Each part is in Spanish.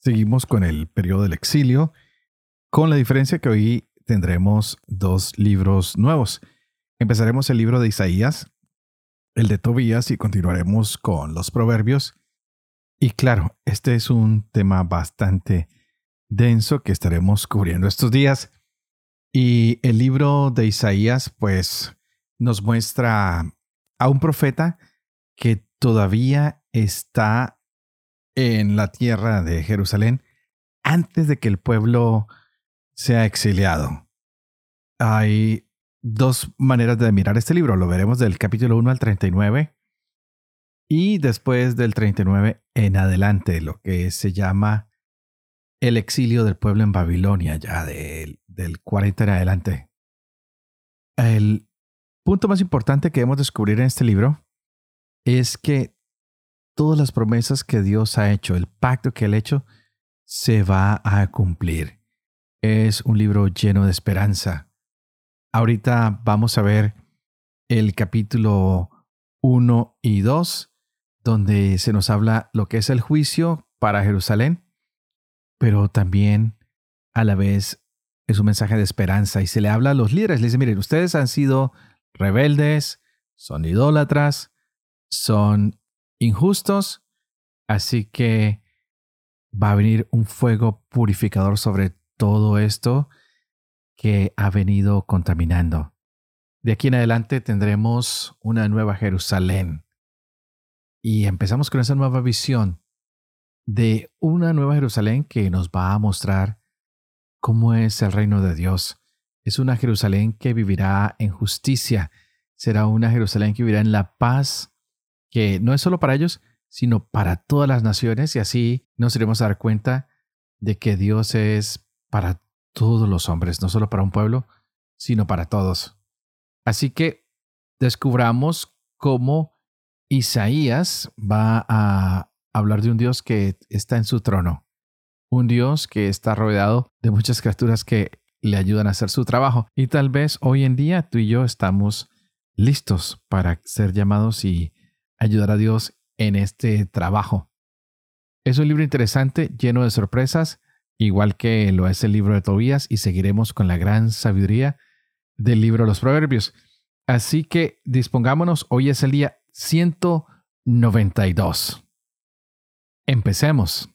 Seguimos con el periodo del exilio, con la diferencia que hoy tendremos dos libros nuevos. Empezaremos el libro de Isaías, el de Tobías y continuaremos con los proverbios. Y claro, este es un tema bastante denso que estaremos cubriendo estos días. Y el libro de Isaías, pues, nos muestra a un profeta que todavía está en la tierra de Jerusalén antes de que el pueblo sea exiliado. Hay dos maneras de mirar este libro. Lo veremos del capítulo 1 al 39 y después del 39 en adelante, lo que se llama el exilio del pueblo en Babilonia, ya del, del 40 en adelante. El punto más importante que debemos descubrir en este libro es que todas las promesas que Dios ha hecho, el pacto que Él ha hecho, se va a cumplir. Es un libro lleno de esperanza. Ahorita vamos a ver el capítulo 1 y 2, donde se nos habla lo que es el juicio para Jerusalén, pero también a la vez es un mensaje de esperanza y se le habla a los líderes. Le dice, miren, ustedes han sido rebeldes, son idólatras, son injustos, así que va a venir un fuego purificador sobre todo esto que ha venido contaminando. De aquí en adelante tendremos una nueva Jerusalén. Y empezamos con esa nueva visión de una nueva Jerusalén que nos va a mostrar cómo es el reino de Dios. Es una Jerusalén que vivirá en justicia. Será una Jerusalén que vivirá en la paz que no es solo para ellos, sino para todas las naciones y así nos iremos a dar cuenta de que Dios es para todos los hombres, no solo para un pueblo, sino para todos. Así que descubramos cómo Isaías va a hablar de un Dios que está en su trono, un Dios que está rodeado de muchas criaturas que le ayudan a hacer su trabajo. Y tal vez hoy en día tú y yo estamos listos para ser llamados y ayudar a Dios en este trabajo. Es un libro interesante, lleno de sorpresas, igual que lo es el libro de Tobías, y seguiremos con la gran sabiduría del libro de los Proverbios. Así que dispongámonos, hoy es el día 192. Empecemos.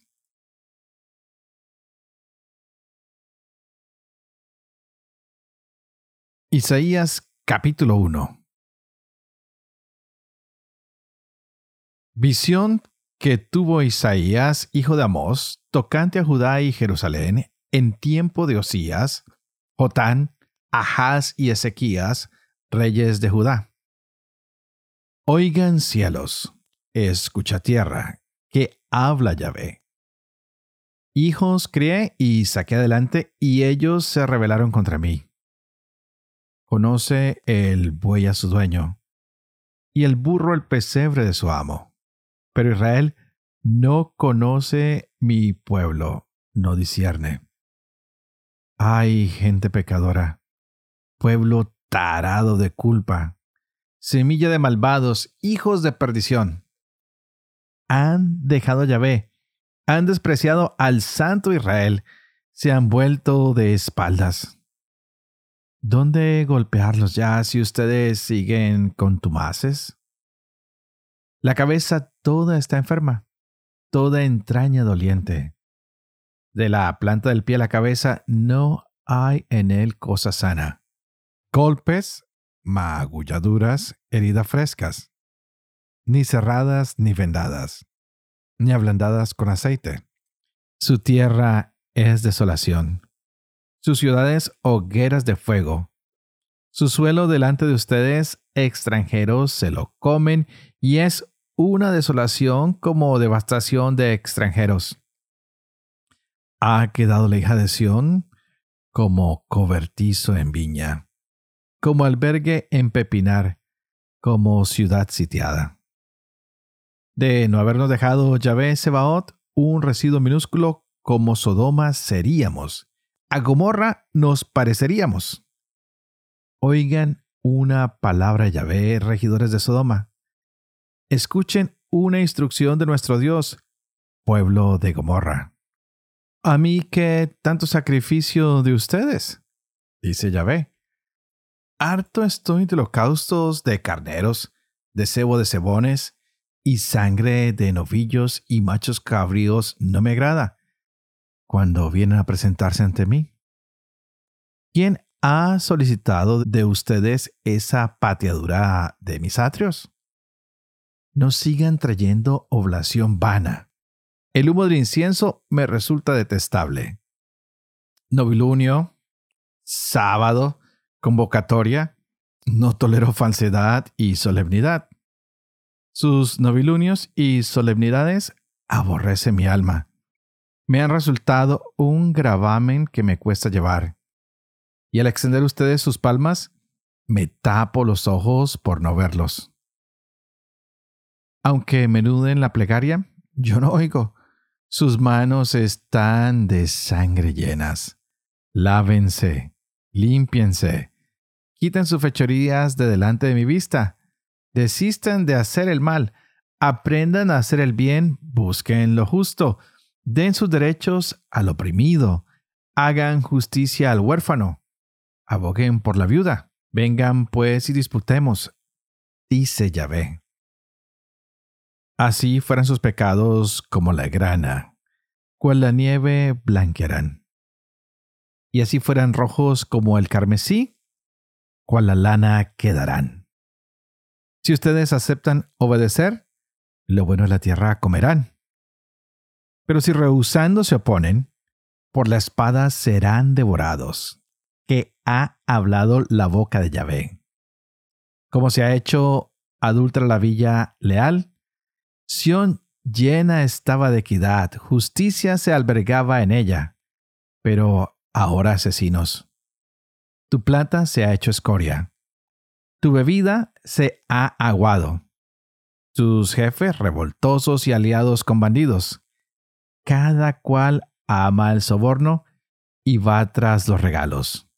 Isaías capítulo 1 Visión que tuvo Isaías, hijo de Amós, tocante a Judá y Jerusalén, en tiempo de Osías, Jotán, Ahaz y Ezequías, reyes de Judá. Oigan cielos, escucha tierra, que habla Yahvé. Hijos crié y saqué adelante, y ellos se rebelaron contra mí. Conoce el buey a su dueño, y el burro el pesebre de su amo pero Israel no conoce mi pueblo, no discierne. Ay, gente pecadora, pueblo tarado de culpa, semilla de malvados, hijos de perdición. Han dejado a Yahvé, han despreciado al santo Israel, se han vuelto de espaldas. ¿Dónde golpearlos ya si ustedes siguen contumaces? La cabeza toda está enferma, toda entraña doliente. De la planta del pie a la cabeza no hay en él cosa sana. Golpes, magulladuras, heridas frescas, ni cerradas ni vendadas, ni ablandadas con aceite. Su tierra es desolación, sus ciudades hogueras de fuego. Su suelo delante de ustedes extranjeros se lo comen y es una desolación como devastación de extranjeros. Ha quedado la hija de Sión como cobertizo en viña, como albergue en pepinar, como ciudad sitiada. De no habernos dejado Yahvé Sebaot, un residuo minúsculo como Sodoma seríamos. A Gomorra nos pareceríamos. Oigan una palabra Yahvé, regidores de Sodoma. Escuchen una instrucción de nuestro Dios, pueblo de Gomorra. A mí qué tanto sacrificio de ustedes, dice Yahvé. Harto estoy de holocaustos de carneros, de cebo de cebones, y sangre de novillos y machos cabríos no me agrada cuando vienen a presentarse ante mí. ¿Quién ha solicitado de ustedes esa pateadura de mis atrios? No sigan trayendo oblación vana. El humo del incienso me resulta detestable. Novilunio, sábado, convocatoria, no tolero falsedad y solemnidad. Sus novilunios y solemnidades aborrece mi alma. Me han resultado un gravamen que me cuesta llevar. Y al extender ustedes sus palmas, me tapo los ojos por no verlos. Aunque menuden la plegaria, yo no oigo. Sus manos están de sangre llenas. Lávense, límpiense, quiten sus fechorías de delante de mi vista. Desistan de hacer el mal, aprendan a hacer el bien, busquen lo justo, den sus derechos al oprimido, hagan justicia al huérfano, aboguen por la viuda, vengan pues y disputemos, dice Yahvé. Así fueran sus pecados como la grana, cual la nieve blanquearán. Y así fueran rojos como el carmesí, cual la lana quedarán. Si ustedes aceptan obedecer, lo bueno de la tierra comerán. Pero si rehusando se oponen, por la espada serán devorados, que ha hablado la boca de Yahvé. Como se ha hecho adulta la villa leal, Sión llena estaba de equidad, justicia se albergaba en ella, pero ahora asesinos. Tu plata se ha hecho escoria, tu bebida se ha aguado. Tus jefes revoltosos y aliados con bandidos. Cada cual ama el soborno y va tras los regalos.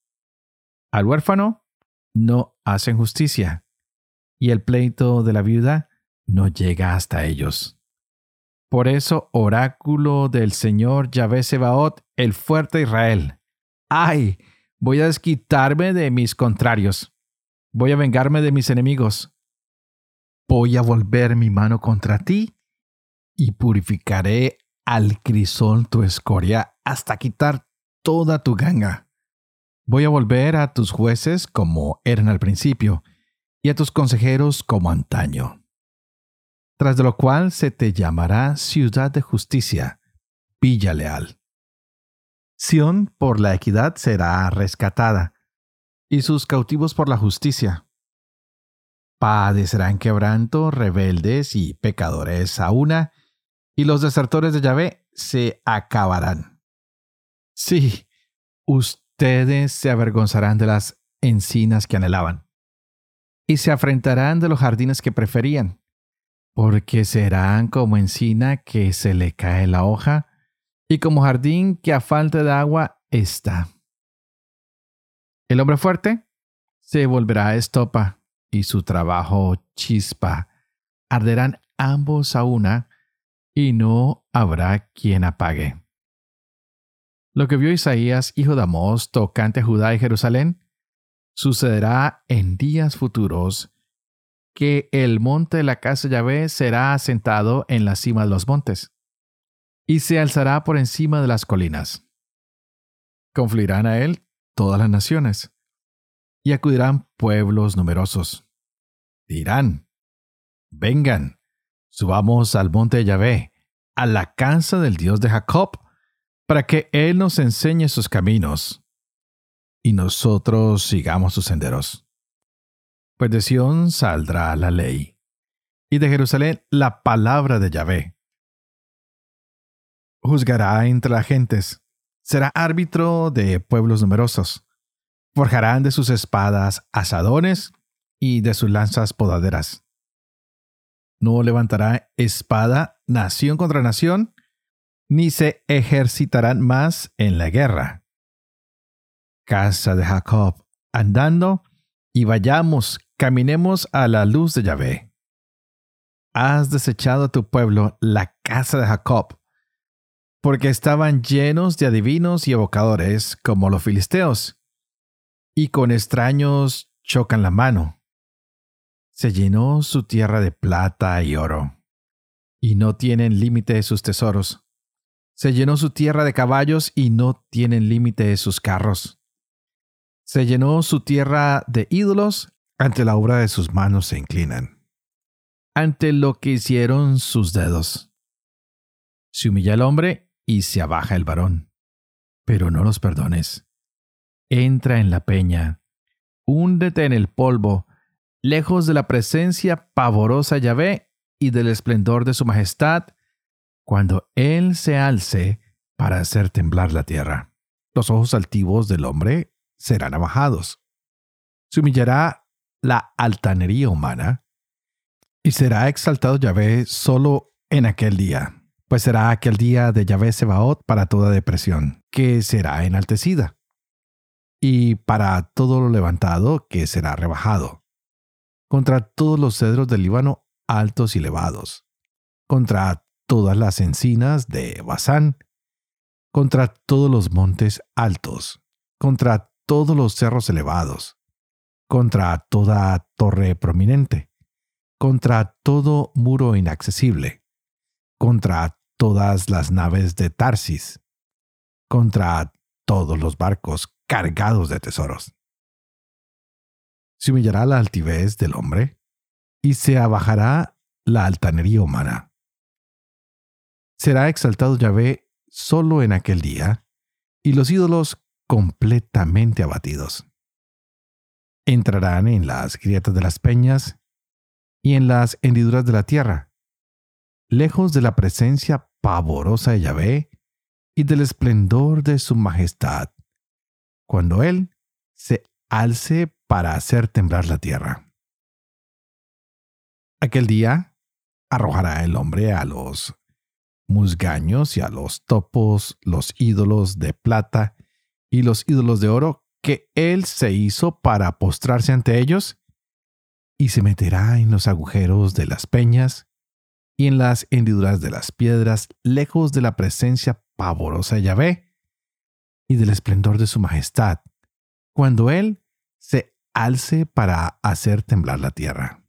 Al huérfano no hacen justicia, y el pleito de la viuda no llega hasta ellos. Por eso, oráculo del Señor Yahvé Sebaot, el fuerte Israel. ¡Ay! Voy a desquitarme de mis contrarios Voy a vengarme de mis enemigos. Voy a volver mi mano contra ti y purificaré al crisol tu escoria hasta quitar toda tu ganga. Voy a volver a tus jueces como eran al principio y a tus consejeros como antaño. Tras lo cual se te llamará ciudad de justicia, villa leal. Sión por la equidad será rescatada, y sus cautivos por la justicia. Padecerán quebranto rebeldes y pecadores a una, y los desertores de Yahvé se acabarán. Sí, ustedes se avergonzarán de las encinas que anhelaban, y se afrentarán de los jardines que preferían, porque serán como encina que se le cae la hoja, y como jardín que a falta de agua está. El hombre fuerte se volverá estopa y su trabajo chispa. Arderán ambos a una y no habrá quien apague. Lo que vio Isaías, hijo de Amós, tocante Judá y Jerusalén, sucederá en días futuros que el monte de la casa de Yahvé será asentado en la cima de los montes, y se alzará por encima de las colinas. Confluirán a él todas las naciones, y acudirán pueblos numerosos. Dirán, vengan, subamos al monte de Yahvé, a la casa del Dios de Jacob, para que Él nos enseñe sus caminos, y nosotros sigamos sus senderos. Pues de Sión saldrá la ley, y de Jerusalén la palabra de Yahvé. Juzgará entre las gentes, será árbitro de pueblos numerosos. Forjarán de sus espadas asadones y de sus lanzas podaderas. No levantará espada nación contra nación, ni se ejercitarán más en la guerra. Casa de Jacob, andando y vayamos, caminemos a la luz de Yahvé. Has desechado a tu pueblo, la casa de Jacob, porque estaban llenos de adivinos y evocadores como los filisteos, y con extraños chocan la mano. Se llenó su tierra de plata y oro, y no tienen límite sus tesoros. Se llenó su tierra de caballos y no tienen límite sus carros. Se llenó su tierra de ídolos, ante la obra de sus manos se inclinan. Ante lo que hicieron sus dedos. Se humilla el hombre y se abaja el varón. Pero no los perdones. Entra en la peña, húndete en el polvo, lejos de la presencia pavorosa Yahvé y del esplendor de su majestad, cuando Él se alce para hacer temblar la tierra. Los ojos altivos del hombre serán abajados. Se humillará la altanería humana y será exaltado Yahvé solo en aquel día pues será aquel día de Yahvé Sebaot para toda depresión, que será enaltecida, y para todo lo levantado, que será rebajado, contra todos los cedros del Líbano altos y elevados, contra todas las encinas de Basán, contra todos los montes altos, contra todos los cerros elevados, contra toda torre prominente, contra todo muro inaccesible, contra todas las naves de Tarsis, contra todos los barcos cargados de tesoros. Se humillará la altivez del hombre y se abajará la altanería humana. Será exaltado Yahvé solo en aquel día y los ídolos completamente abatidos. Entrarán en las grietas de las peñas y en las hendiduras de la tierra, lejos de la presencia pavorosa de Yahvé y del esplendor de su majestad, cuando Él se alce para hacer temblar la tierra. Aquel día arrojará el hombre a los musgaños y a los topos, los ídolos de plata y los ídolos de oro que él se hizo para postrarse ante ellos, y se meterá en los agujeros de las peñas y en las hendiduras de las piedras, lejos de la presencia pavorosa de Yahvé y del esplendor de su majestad, cuando Él se alce para hacer temblar la tierra.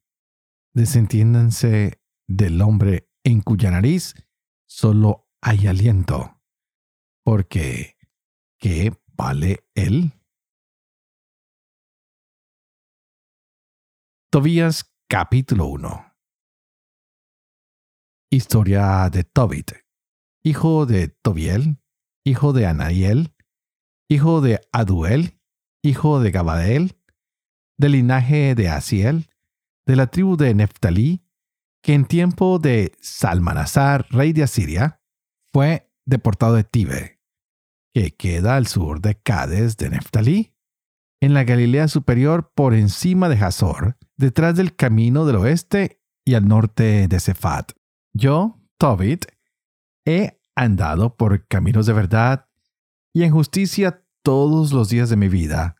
Desentiéndanse del hombre en cuya nariz solo hay aliento, porque ¿qué vale Él? Tobías capítulo 1 Historia de Tobit, hijo de Tobiel, hijo de Anaiel, hijo de Aduel, hijo de Gabadel, del linaje de Asiel, de la tribu de Neftalí, que en tiempo de Salmanasar, rey de Asiria, fue deportado de Tibe, que queda al sur de Cades de Neftalí, en la Galilea superior por encima de Hazor, detrás del camino del oeste y al norte de Cefat. Yo, Tobit, he andado por caminos de verdad y en justicia todos los días de mi vida,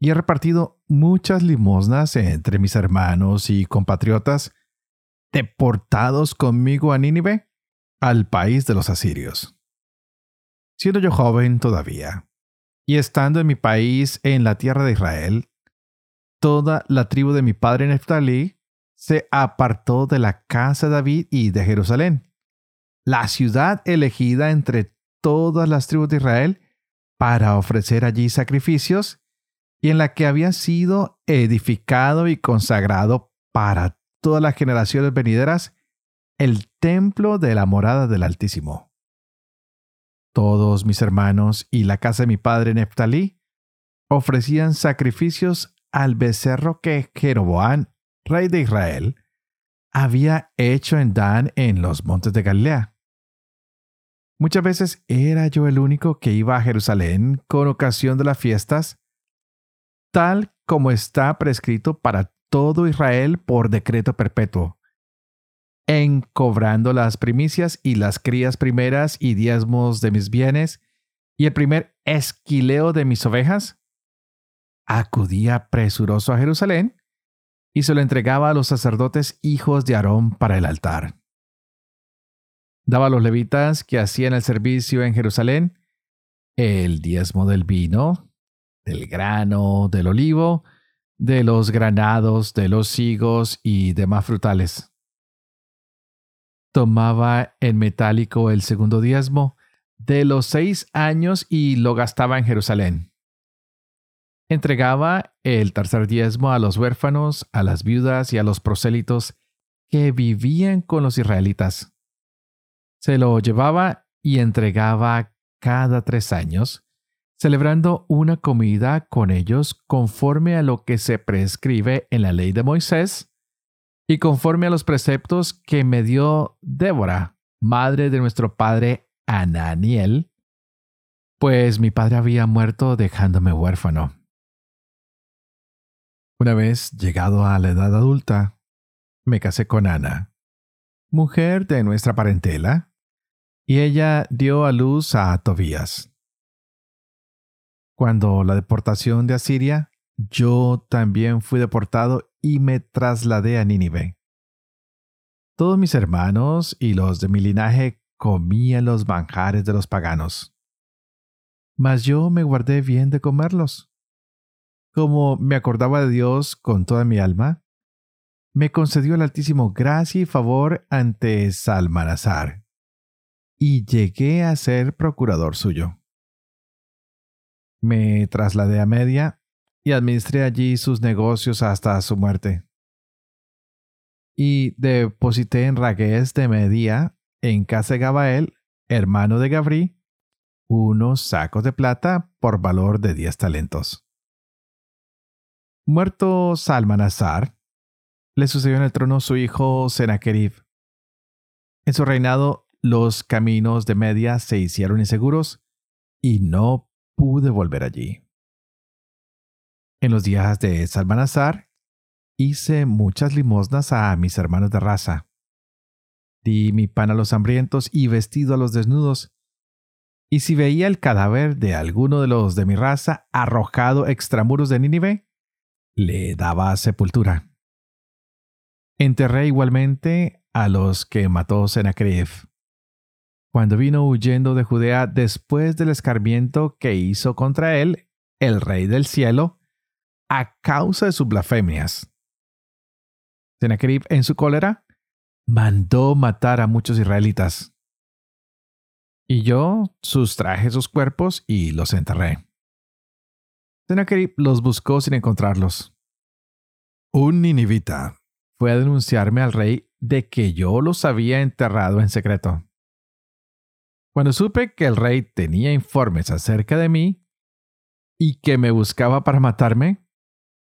y he repartido muchas limosnas entre mis hermanos y compatriotas, deportados conmigo a Nínive, al país de los asirios. Siendo yo joven todavía, y estando en mi país en la tierra de Israel, toda la tribu de mi padre Neftalí se apartó de la casa de David y de Jerusalén, la ciudad elegida entre todas las tribus de Israel para ofrecer allí sacrificios y en la que había sido edificado y consagrado para todas las generaciones venideras el templo de la morada del Altísimo. Todos mis hermanos y la casa de mi padre Neftalí ofrecían sacrificios al becerro que Jeroboam rey de Israel, había hecho en Dan en los montes de Galilea. Muchas veces era yo el único que iba a Jerusalén con ocasión de las fiestas, tal como está prescrito para todo Israel por decreto perpetuo, en cobrando las primicias y las crías primeras y diezmos de mis bienes y el primer esquileo de mis ovejas, acudía presuroso a Jerusalén y se lo entregaba a los sacerdotes hijos de Aarón para el altar. Daba a los levitas que hacían el servicio en Jerusalén el diezmo del vino, del grano, del olivo, de los granados, de los higos y demás frutales. Tomaba en metálico el segundo diezmo de los seis años y lo gastaba en Jerusalén entregaba el tercer diezmo a los huérfanos, a las viudas y a los prosélitos que vivían con los israelitas. Se lo llevaba y entregaba cada tres años, celebrando una comida con ellos conforme a lo que se prescribe en la ley de Moisés y conforme a los preceptos que me dio Débora, madre de nuestro padre Ananiel, pues mi padre había muerto dejándome huérfano. Una vez llegado a la edad adulta, me casé con Ana, mujer de nuestra parentela, y ella dio a luz a Tobías. Cuando la deportación de Asiria, yo también fui deportado y me trasladé a Nínive. Todos mis hermanos y los de mi linaje comían los manjares de los paganos. Mas yo me guardé bien de comerlos como me acordaba de Dios con toda mi alma, me concedió el Altísimo gracia y favor ante Salmanazar, y llegué a ser procurador suyo. Me trasladé a Media y administré allí sus negocios hasta su muerte. Y deposité en Ragués de Media, en casa de Gabael, hermano de Gabrí, unos sacos de plata por valor de diez talentos. Muerto Salmanasar, le sucedió en el trono su hijo Sennacherib. En su reinado, los caminos de Media se hicieron inseguros y no pude volver allí. En los días de Salmanasar, hice muchas limosnas a mis hermanos de raza. Di mi pan a los hambrientos y vestido a los desnudos. Y si veía el cadáver de alguno de los de mi raza arrojado extramuros de Nínive, le daba sepultura. Enterré igualmente a los que mató Sennacherib. Cuando vino huyendo de Judea después del escarmiento que hizo contra él el rey del cielo, a causa de sus blasfemias. Sennacherib, en su cólera, mandó matar a muchos israelitas. Y yo sustraje sus cuerpos y los enterré. Sennacherib los buscó sin encontrarlos. Un ninivita fue a denunciarme al rey de que yo los había enterrado en secreto. Cuando supe que el rey tenía informes acerca de mí y que me buscaba para matarme,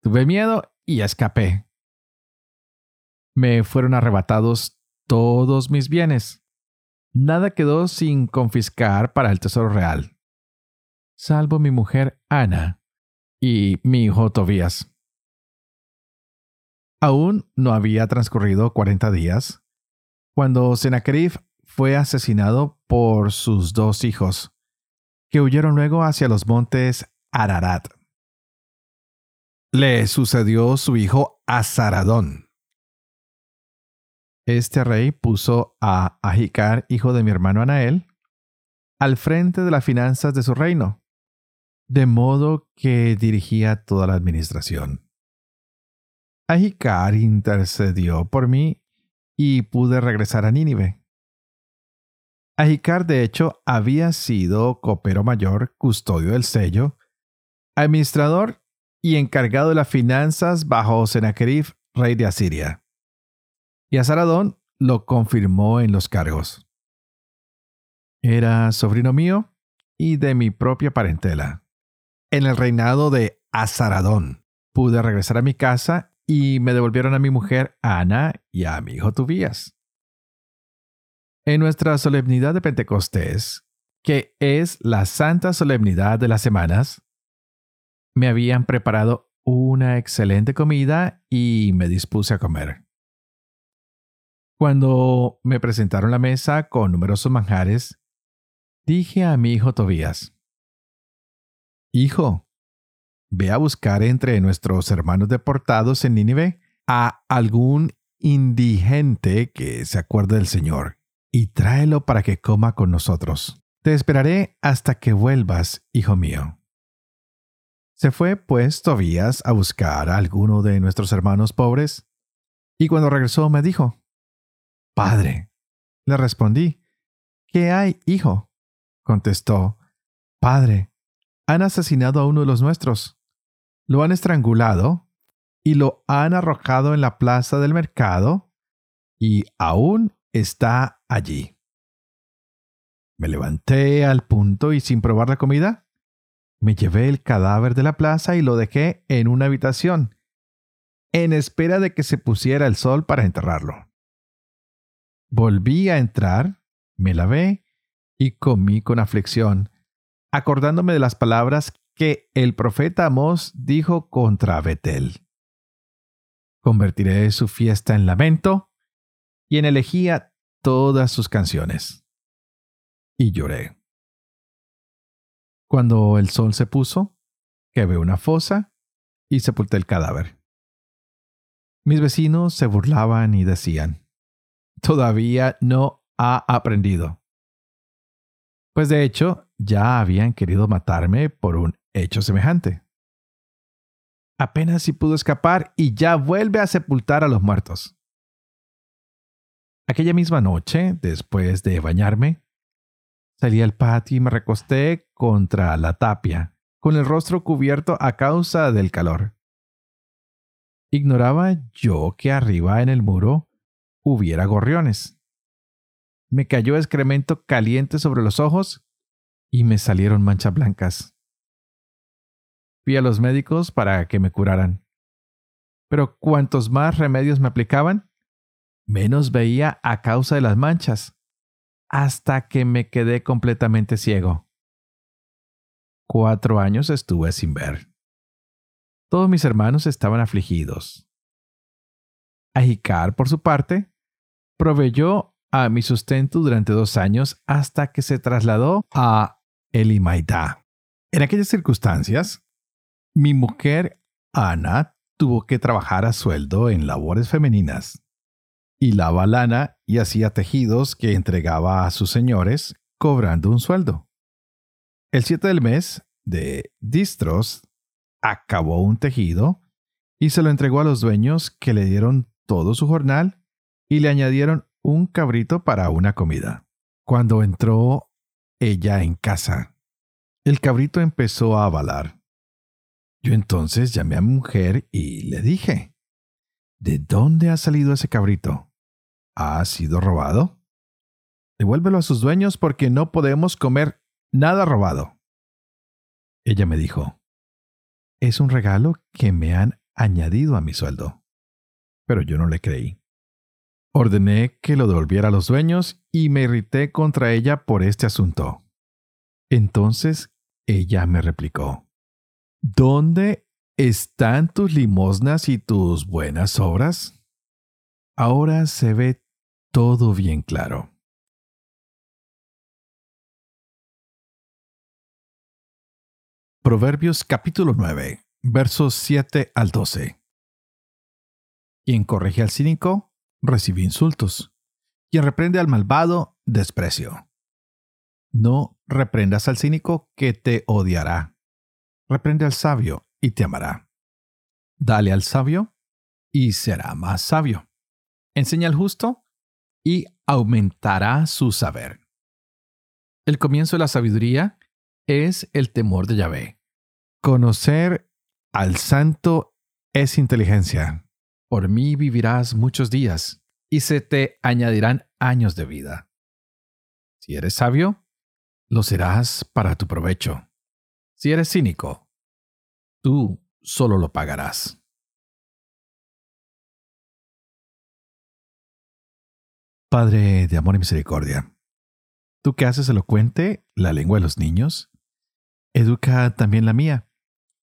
tuve miedo y escapé. Me fueron arrebatados todos mis bienes. Nada quedó sin confiscar para el tesoro real, salvo mi mujer Ana y mi hijo Tobías. Aún no había transcurrido cuarenta días cuando Sennacherib fue asesinado por sus dos hijos, que huyeron luego hacia los montes Ararat. Le sucedió su hijo Azaradón. Este rey puso a Ajicar, hijo de mi hermano Anael, al frente de las finanzas de su reino, de modo que dirigía toda la administración. Ahicar intercedió por mí y pude regresar a Nínive. Ahicar, de hecho, había sido copero mayor, custodio del sello, administrador y encargado de las finanzas bajo Sennacherib, rey de Asiria. Y Azaradón lo confirmó en los cargos. Era sobrino mío y de mi propia parentela en el reinado de Azaradón. Pude regresar a mi casa y me devolvieron a mi mujer Ana y a mi hijo Tubías. En nuestra solemnidad de Pentecostés, que es la santa solemnidad de las semanas, me habían preparado una excelente comida y me dispuse a comer. Cuando me presentaron la mesa con numerosos manjares, dije a mi hijo Tobías, Hijo, ve a buscar entre nuestros hermanos deportados en Nínive a algún indigente que se acuerde del Señor y tráelo para que coma con nosotros. Te esperaré hasta que vuelvas, hijo mío. Se fue, pues, Tobías a buscar a alguno de nuestros hermanos pobres, y cuando regresó me dijo, Padre. Le respondí, ¿Qué hay, hijo? Contestó, Padre, han asesinado a uno de los nuestros. Lo han estrangulado y lo han arrojado en la plaza del mercado y aún está allí. Me levanté al punto y sin probar la comida, me llevé el cadáver de la plaza y lo dejé en una habitación, en espera de que se pusiera el sol para enterrarlo. Volví a entrar, me lavé y comí con aflicción, acordándome de las palabras que el profeta Amós dijo contra Betel. Convertiré su fiesta en lamento y en elegía todas sus canciones. Y lloré. Cuando el sol se puso, quevé una fosa y sepulté el cadáver. Mis vecinos se burlaban y decían, todavía no ha aprendido. Pues de hecho, ya habían querido matarme por un hecho semejante. Apenas si pudo escapar y ya vuelve a sepultar a los muertos. Aquella misma noche, después de bañarme, salí al patio y me recosté contra la tapia, con el rostro cubierto a causa del calor. Ignoraba yo que arriba en el muro hubiera gorriones. Me cayó excremento caliente sobre los ojos y me salieron manchas blancas. Fui a los médicos para que me curaran. Pero cuantos más remedios me aplicaban, menos veía a causa de las manchas, hasta que me quedé completamente ciego. Cuatro años estuve sin ver. Todos mis hermanos estaban afligidos. Ajicar, por su parte, proveyó a mi sustento durante dos años hasta que se trasladó a Elimaitá. En aquellas circunstancias, mi mujer, Ana, tuvo que trabajar a sueldo en labores femeninas. Hilaba lana y hacía tejidos que entregaba a sus señores, cobrando un sueldo. El 7 del mes de Distros acabó un tejido y se lo entregó a los dueños que le dieron todo su jornal y le añadieron un cabrito para una comida. Cuando entró ella en casa, el cabrito empezó a avalar. Yo entonces llamé a mi mujer y le dije, ¿De dónde ha salido ese cabrito? ¿Ha sido robado? Devuélvelo a sus dueños porque no podemos comer nada robado. Ella me dijo, es un regalo que me han añadido a mi sueldo. Pero yo no le creí. Ordené que lo devolviera a los dueños y me irrité contra ella por este asunto. Entonces ella me replicó, ¿Dónde están tus limosnas y tus buenas obras? Ahora se ve todo bien claro. Proverbios capítulo 9, versos 7 al 12. Quien corrige al cínico, recibe insultos. Quien reprende al malvado, desprecio. No reprendas al cínico que te odiará Reprende al sabio y te amará. Dale al sabio y será más sabio. Enseña al justo y aumentará su saber. El comienzo de la sabiduría es el temor de Yahvé. Conocer al santo es inteligencia. Por mí vivirás muchos días y se te añadirán años de vida. Si eres sabio, lo serás para tu provecho. Si eres cínico, tú solo lo pagarás. Padre de amor y misericordia, Tú que haces elocuente la lengua de los niños, educa también la mía,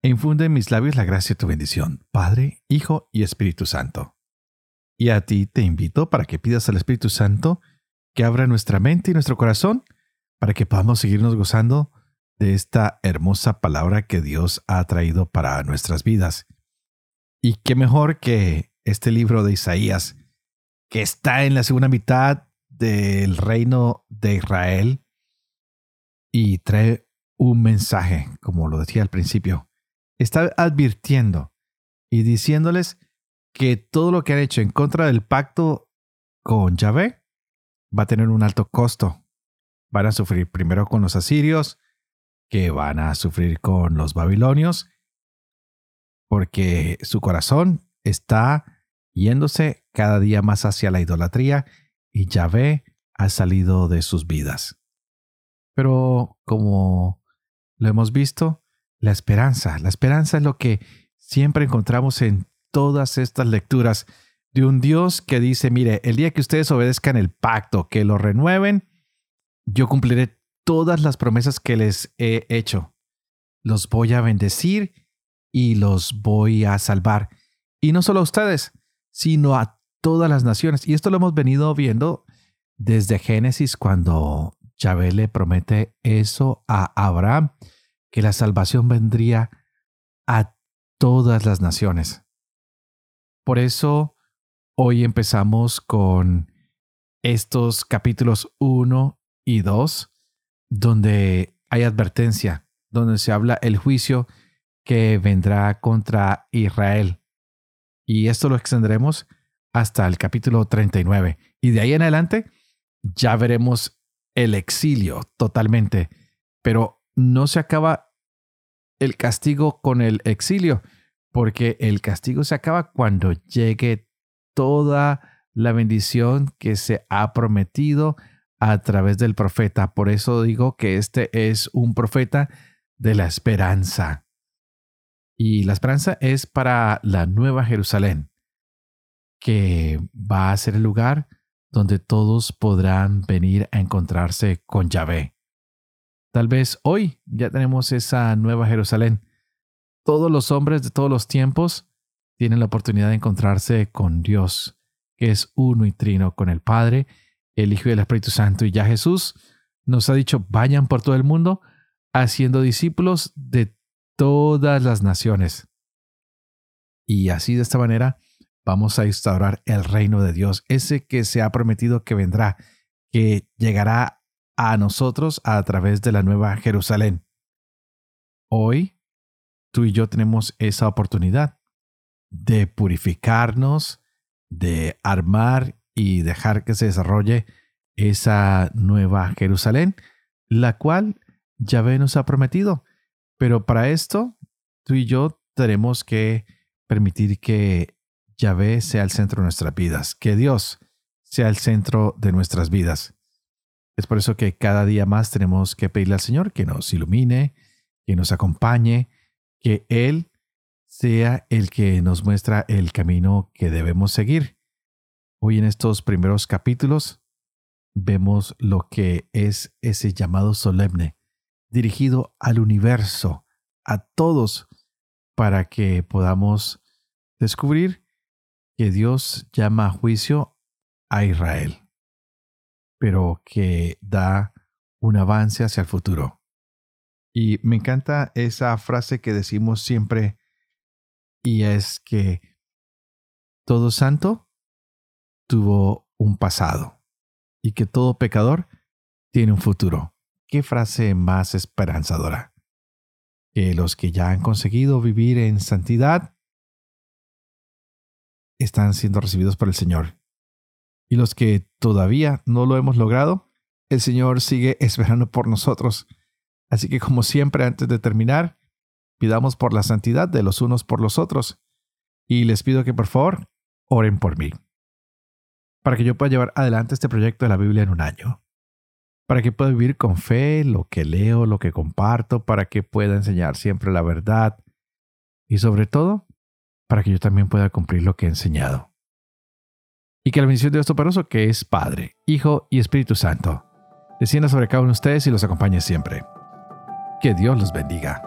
e infunde en mis labios la gracia de tu bendición, Padre, Hijo y Espíritu Santo. Y a ti te invito para que pidas al Espíritu Santo que abra nuestra mente y nuestro corazón para que podamos seguirnos gozando de esta hermosa palabra que Dios ha traído para nuestras vidas. Y qué mejor que este libro de Isaías, que está en la segunda mitad del reino de Israel y trae un mensaje, como lo decía al principio. Está advirtiendo y diciéndoles que todo lo que han hecho en contra del pacto con Yahvé va a tener un alto costo. Van a sufrir primero con los asirios, que van a sufrir con los babilonios, porque su corazón está yéndose cada día más hacia la idolatría y Yahvé ha salido de sus vidas. Pero como lo hemos visto, la esperanza, la esperanza es lo que siempre encontramos en todas estas lecturas de un Dios que dice, mire, el día que ustedes obedezcan el pacto, que lo renueven, yo cumpliré todas las promesas que les he hecho. Los voy a bendecir y los voy a salvar. Y no solo a ustedes, sino a todas las naciones. Y esto lo hemos venido viendo desde Génesis cuando Yahvé le promete eso a Abraham, que la salvación vendría a todas las naciones. Por eso hoy empezamos con estos capítulos 1 y 2, donde hay advertencia, donde se habla el juicio que vendrá contra Israel. Y esto lo extenderemos hasta el capítulo 39. Y de ahí en adelante ya veremos el exilio totalmente. Pero no se acaba el castigo con el exilio, porque el castigo se acaba cuando llegue toda la bendición que se ha prometido a través del profeta. Por eso digo que este es un profeta de la esperanza. Y la esperanza es para la nueva Jerusalén, que va a ser el lugar donde todos podrán venir a encontrarse con Yahvé. Tal vez hoy ya tenemos esa nueva Jerusalén. Todos los hombres de todos los tiempos tienen la oportunidad de encontrarse con Dios, que es uno y trino con el Padre, el Hijo y el Espíritu Santo. Y ya Jesús nos ha dicho, vayan por todo el mundo haciendo discípulos de todas las naciones. Y así de esta manera vamos a instaurar el reino de Dios, ese que se ha prometido que vendrá, que llegará a nosotros a través de la nueva Jerusalén. Hoy, tú y yo tenemos esa oportunidad de purificarnos, de armar y dejar que se desarrolle esa nueva Jerusalén, la cual Yahvé nos ha prometido. Pero para esto, tú y yo tenemos que permitir que Yahvé sea el centro de nuestras vidas, que Dios sea el centro de nuestras vidas. Es por eso que cada día más tenemos que pedirle al Señor que nos ilumine, que nos acompañe, que Él sea el que nos muestra el camino que debemos seguir. Hoy en estos primeros capítulos vemos lo que es ese llamado solemne, dirigido al universo, a todos, para que podamos descubrir que Dios llama a juicio a Israel, pero que da un avance hacia el futuro. Y me encanta esa frase que decimos siempre, y es que todo santo tuvo un pasado y que todo pecador tiene un futuro. ¿Qué frase más esperanzadora? Que los que ya han conseguido vivir en santidad están siendo recibidos por el Señor. Y los que todavía no lo hemos logrado, el Señor sigue esperando por nosotros. Así que como siempre, antes de terminar, pidamos por la santidad de los unos por los otros. Y les pido que por favor oren por mí. Para que yo pueda llevar adelante este proyecto de la Biblia en un año. Para que pueda vivir con fe lo que leo, lo que comparto, para que pueda enseñar siempre la verdad. Y sobre todo, para que yo también pueda cumplir lo que he enseñado. Y que la bendición de Dios Toporoso, que es Padre, Hijo y Espíritu Santo, descienda sobre cada uno de ustedes y los acompañe siempre. Que Dios los bendiga.